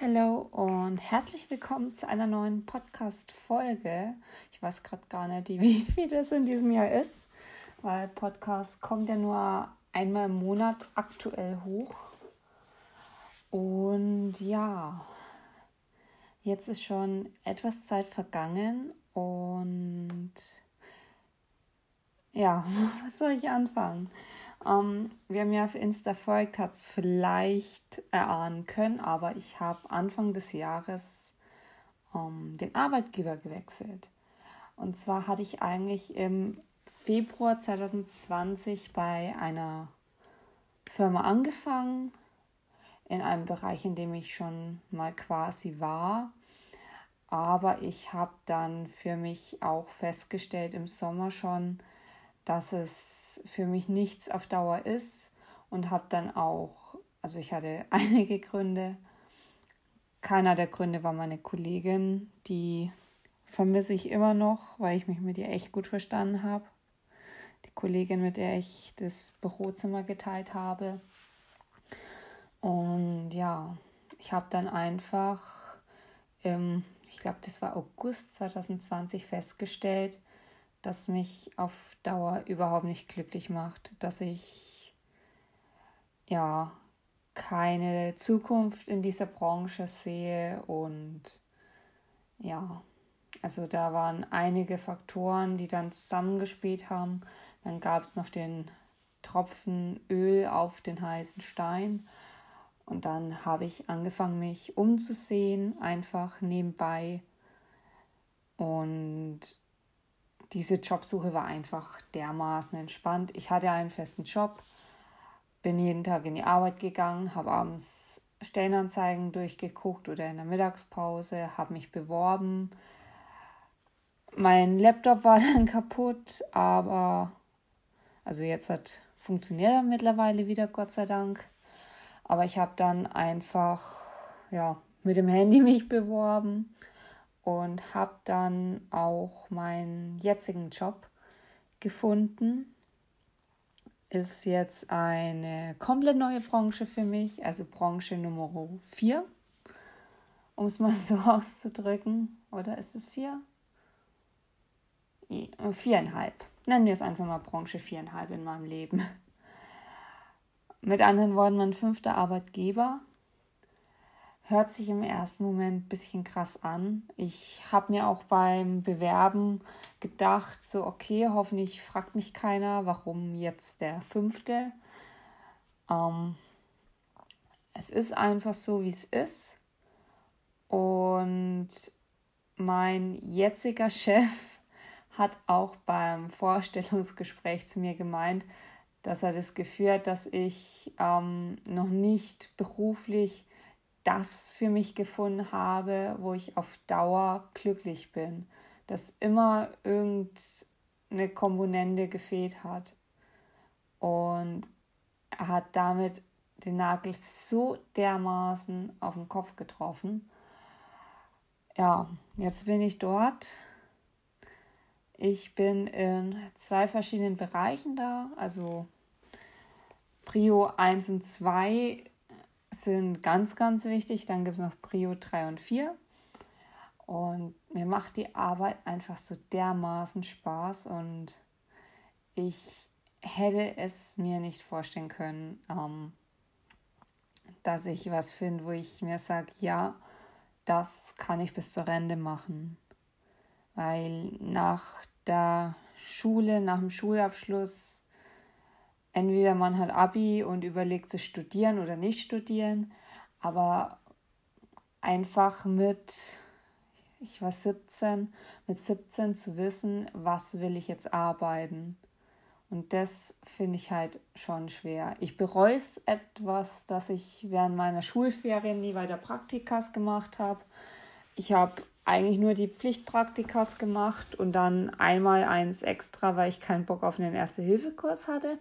Hallo und herzlich willkommen zu einer neuen Podcast-Folge. Ich weiß gerade gar nicht, wie viel das in diesem Jahr ist, weil Podcast kommt ja nur einmal im Monat aktuell hoch. Und ja, jetzt ist schon etwas Zeit vergangen und ja, was soll ich anfangen? Ähm, wer mir auf Insta folgt, hat es vielleicht erahnen können, aber ich habe Anfang des Jahres ähm, den Arbeitgeber gewechselt. Und zwar hatte ich eigentlich im Februar 2020 bei einer Firma angefangen, in einem Bereich, in dem ich schon mal quasi war. Aber ich habe dann für mich auch festgestellt im Sommer schon, dass es für mich nichts auf Dauer ist und habe dann auch, also ich hatte einige Gründe. Keiner der Gründe war meine Kollegin, die vermisse ich immer noch, weil ich mich mit ihr echt gut verstanden habe. Die Kollegin, mit der ich das Bürozimmer geteilt habe. Und ja, ich habe dann einfach, im, ich glaube, das war August 2020 festgestellt, das mich auf Dauer überhaupt nicht glücklich macht, dass ich ja keine Zukunft in dieser Branche sehe und ja, also da waren einige Faktoren, die dann zusammengespielt haben. Dann gab es noch den Tropfen Öl auf den heißen Stein. Und dann habe ich angefangen, mich umzusehen, einfach nebenbei. Und diese Jobsuche war einfach dermaßen entspannt. Ich hatte einen festen Job, bin jeden Tag in die Arbeit gegangen, habe abends Stellenanzeigen durchgeguckt oder in der Mittagspause, habe mich beworben. Mein Laptop war dann kaputt, aber also jetzt hat funktioniert er mittlerweile wieder, Gott sei Dank. Aber ich habe dann einfach ja mit dem Handy mich beworben und habe dann auch meinen jetzigen Job gefunden. Ist jetzt eine komplett neue Branche für mich, also Branche Nummer 4, um es mal so auszudrücken. Oder ist es 4? Viereinhalb. Nennen wir es einfach mal Branche viereinhalb in meinem Leben. Mit anderen Worten, mein fünfter Arbeitgeber hört sich im ersten Moment ein bisschen krass an. Ich habe mir auch beim Bewerben gedacht, so okay, hoffentlich fragt mich keiner, warum jetzt der fünfte. Ähm, es ist einfach so, wie es ist. Und mein jetziger Chef hat auch beim Vorstellungsgespräch zu mir gemeint, dass er das Gefühl hat, dass ich ähm, noch nicht beruflich das für mich gefunden habe, wo ich auf Dauer glücklich bin, dass immer irgendeine Komponente gefehlt hat. Und er hat damit den Nagel so dermaßen auf den Kopf getroffen. Ja, jetzt bin ich dort. Ich bin in zwei verschiedenen Bereichen da, also Prio 1 und 2 sind ganz, ganz wichtig. Dann gibt es noch Prio 3 und 4. Und mir macht die Arbeit einfach so dermaßen Spaß und ich hätte es mir nicht vorstellen können, ähm, dass ich was finde, wo ich mir sage, ja, das kann ich bis zur Rente machen. Weil nach der Schule, nach dem Schulabschluss entweder man hat Abi und überlegt zu studieren oder nicht studieren, aber einfach mit, ich war 17, mit 17 zu wissen, was will ich jetzt arbeiten. Und das finde ich halt schon schwer. Ich bereue es etwas, dass ich während meiner Schulferien nie weiter Praktikas gemacht habe. Ich habe eigentlich nur die Pflichtpraktikas gemacht und dann einmal eins extra, weil ich keinen Bock auf einen Erste-Hilfe-Kurs hatte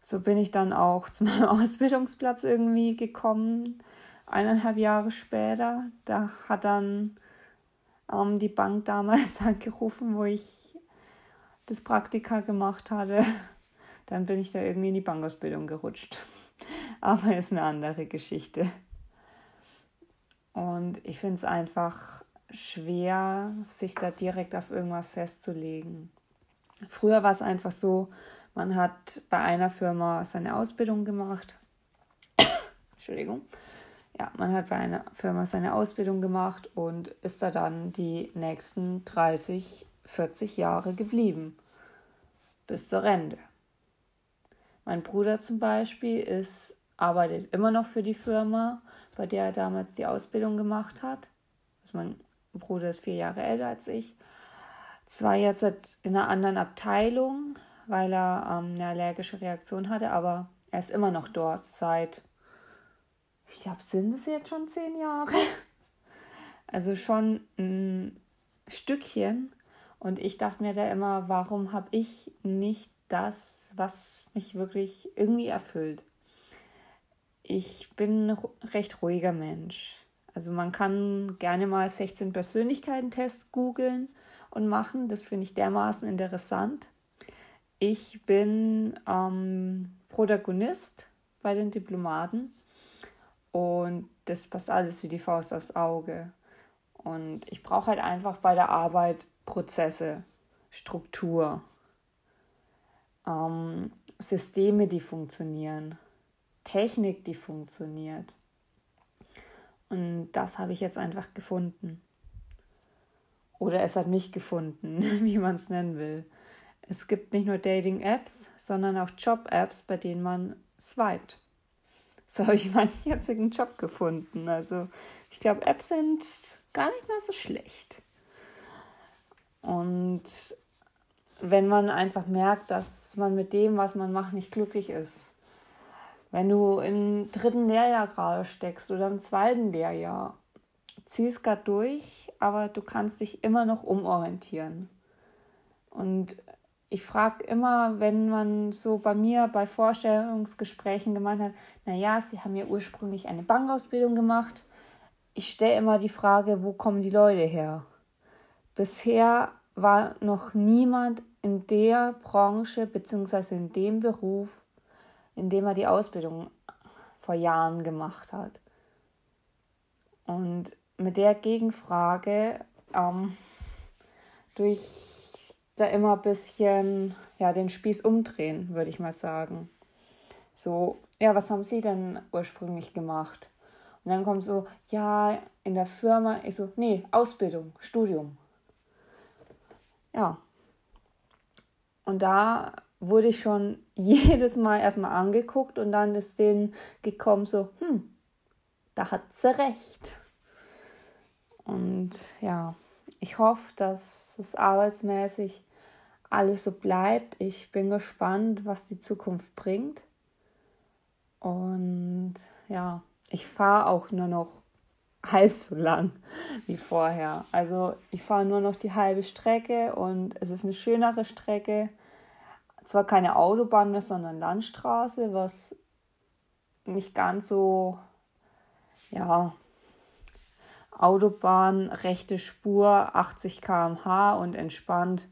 so bin ich dann auch zu meinem Ausbildungsplatz irgendwie gekommen, eineinhalb Jahre später. Da hat dann ähm, die Bank damals angerufen, wo ich das Praktika gemacht hatte. Dann bin ich da irgendwie in die Bankausbildung gerutscht. Aber ist eine andere Geschichte. Und ich finde es einfach schwer, sich da direkt auf irgendwas festzulegen. Früher war es einfach so, man hat bei einer Firma seine Ausbildung gemacht. Entschuldigung. Ja, man hat bei einer Firma seine Ausbildung gemacht und ist da dann die nächsten 30, 40 Jahre geblieben. Bis zur Rente. Mein Bruder zum Beispiel ist, arbeitet immer noch für die Firma, bei der er damals die Ausbildung gemacht hat. Also mein Bruder ist vier Jahre älter als ich. Zwar jetzt in einer anderen Abteilung, weil er ähm, eine allergische Reaktion hatte, aber er ist immer noch dort seit, ich glaube, sind es jetzt schon zehn Jahre. Also schon ein Stückchen. Und ich dachte mir da immer, warum habe ich nicht das, was mich wirklich irgendwie erfüllt? Ich bin ein recht ruhiger Mensch. Also man kann gerne mal 16 Persönlichkeiten-Tests googeln und machen. Das finde ich dermaßen interessant. Ich bin ähm, Protagonist bei den Diplomaten und das passt alles wie die Faust aufs Auge. Und ich brauche halt einfach bei der Arbeit Prozesse, Struktur, ähm, Systeme, die funktionieren, Technik, die funktioniert. Und das habe ich jetzt einfach gefunden. Oder es hat mich gefunden, wie man es nennen will. Es gibt nicht nur Dating-Apps, sondern auch Job-Apps, bei denen man swiped. So habe ich meinen jetzigen Job gefunden. Also ich glaube, Apps sind gar nicht mal so schlecht. Und wenn man einfach merkt, dass man mit dem, was man macht, nicht glücklich ist, wenn du im dritten Lehrjahr gerade steckst oder im zweiten Lehrjahr, ziehst gerade durch, aber du kannst dich immer noch umorientieren. Und ich frage immer, wenn man so bei mir bei Vorstellungsgesprächen gemeint hat, naja, Sie haben ja ursprünglich eine Bankausbildung gemacht. Ich stelle immer die Frage, wo kommen die Leute her? Bisher war noch niemand in der Branche bzw. in dem Beruf indem er die Ausbildung vor Jahren gemacht hat. Und mit der Gegenfrage ähm, durch da immer ein bisschen ja, den Spieß umdrehen, würde ich mal sagen. So, ja, was haben Sie denn ursprünglich gemacht? Und dann kommt so, ja, in der Firma, ich so, nee, Ausbildung, Studium. Ja. Und da wurde ich schon jedes Mal erstmal angeguckt und dann ist denen gekommen so, hm, da hat sie recht. Und ja, ich hoffe, dass es arbeitsmäßig alles so bleibt. Ich bin gespannt, was die Zukunft bringt. Und ja, ich fahre auch nur noch halb so lang wie vorher. Also ich fahre nur noch die halbe Strecke und es ist eine schönere Strecke zwar keine Autobahn mehr, sondern Landstraße, was nicht ganz so, ja, Autobahn, rechte Spur, 80 km/h und entspannt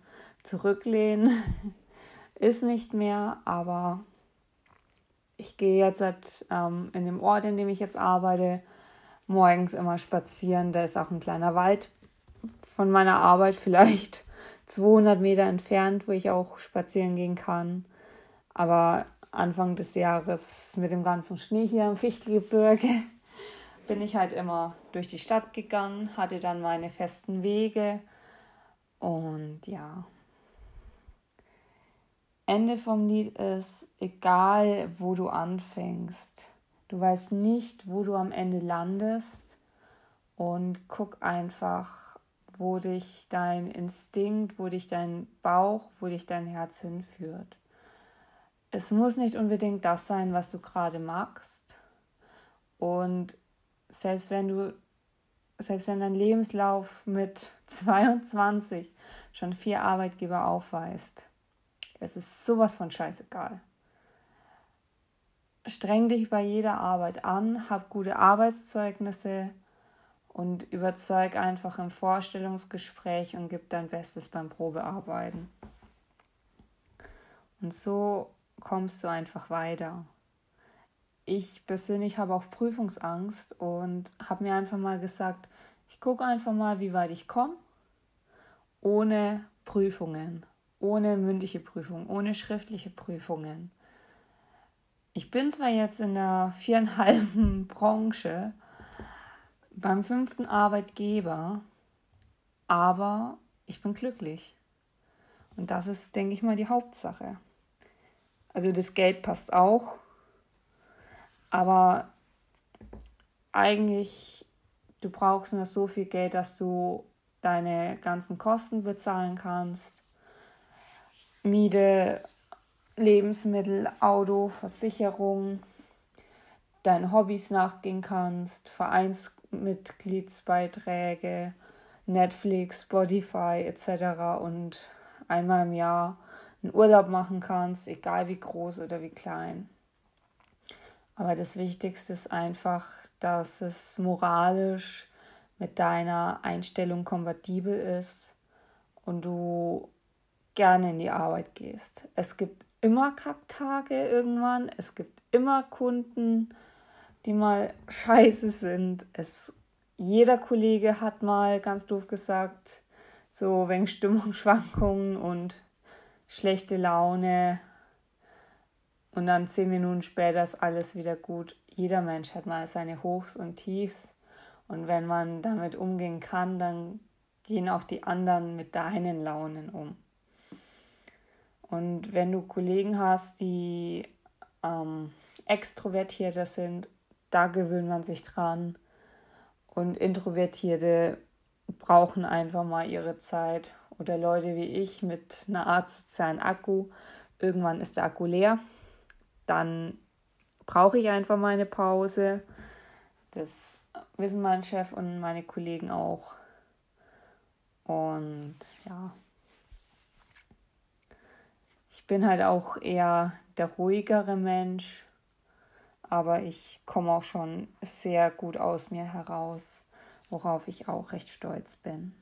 zurücklehnen ist nicht mehr, aber ich gehe jetzt seit, ähm, in dem Ort, in dem ich jetzt arbeite, morgens immer spazieren. Da ist auch ein kleiner Wald von meiner Arbeit vielleicht 200 Meter entfernt, wo ich auch spazieren gehen kann. Aber Anfang des Jahres mit dem ganzen Schnee hier im Fichtelgebirge bin ich halt immer durch die Stadt gegangen, hatte dann meine festen Wege und ja. Ende vom Lied ist, egal wo du anfängst, du weißt nicht, wo du am Ende landest und guck einfach, wo dich dein Instinkt, wo dich dein Bauch, wo dich dein Herz hinführt. Es muss nicht unbedingt das sein, was du gerade magst. Und selbst wenn du, selbst wenn dein Lebenslauf mit 22 schon vier Arbeitgeber aufweist, es ist sowas von scheißegal. Streng dich bei jeder Arbeit an, hab gute Arbeitszeugnisse, und überzeug einfach im Vorstellungsgespräch und gib dein Bestes beim Probearbeiten. Und so kommst du einfach weiter. ich persönlich habe auch Prüfungsangst und habe mir einfach mal gesagt, ich gucke einfach mal, wie weit ich komme, ohne Prüfungen, ohne mündliche Prüfungen, ohne schriftliche Prüfungen. Ich bin zwar jetzt in der viereinhalben Branche beim fünften Arbeitgeber, aber ich bin glücklich. Und das ist, denke ich mal, die Hauptsache. Also das Geld passt auch, aber eigentlich, du brauchst nur so viel Geld, dass du deine ganzen Kosten bezahlen kannst. Miete, Lebensmittel, Auto, Versicherung, deinen Hobbys nachgehen kannst, Vereinsmitgliedsbeiträge, Netflix, Spotify etc. und einmal im Jahr einen Urlaub machen kannst, egal wie groß oder wie klein. Aber das Wichtigste ist einfach, dass es moralisch mit deiner Einstellung kompatibel ist und du gerne in die Arbeit gehst. Es gibt immer Kacktage irgendwann, es gibt immer Kunden, die mal scheiße sind. Es, jeder Kollege hat mal, ganz doof gesagt, so wegen Stimmungsschwankungen und schlechte Laune und dann zehn Minuten später ist alles wieder gut. Jeder Mensch hat mal seine Hochs und Tiefs. Und wenn man damit umgehen kann, dann gehen auch die anderen mit deinen Launen um. Und wenn du Kollegen hast, die ähm, extrovertierter sind, da gewöhnt man sich dran. Und Introvertierte brauchen einfach mal ihre Zeit. Oder Leute wie ich mit einer Art sozialen Akku. Irgendwann ist der Akku leer dann brauche ich einfach meine Pause. Das wissen mein Chef und meine Kollegen auch. Und ja, bin halt auch eher der ruhigere Mensch, aber ich komme auch schon sehr gut aus mir heraus, worauf ich auch recht stolz bin.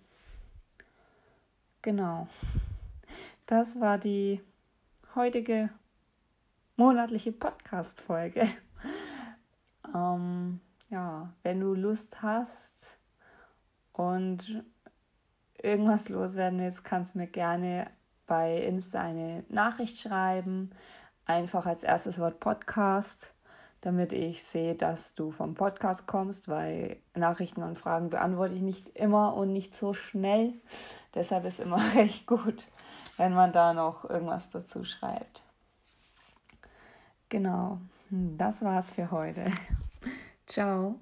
Genau, das war die heutige monatliche Podcast-Folge. ähm, ja, wenn du Lust hast und irgendwas loswerden willst, kannst du mir gerne bei Insta eine Nachricht schreiben. Einfach als erstes Wort Podcast, damit ich sehe, dass du vom Podcast kommst, weil Nachrichten und Fragen beantworte ich nicht immer und nicht so schnell. Deshalb ist immer recht gut, wenn man da noch irgendwas dazu schreibt. Genau, das war's für heute. Ciao.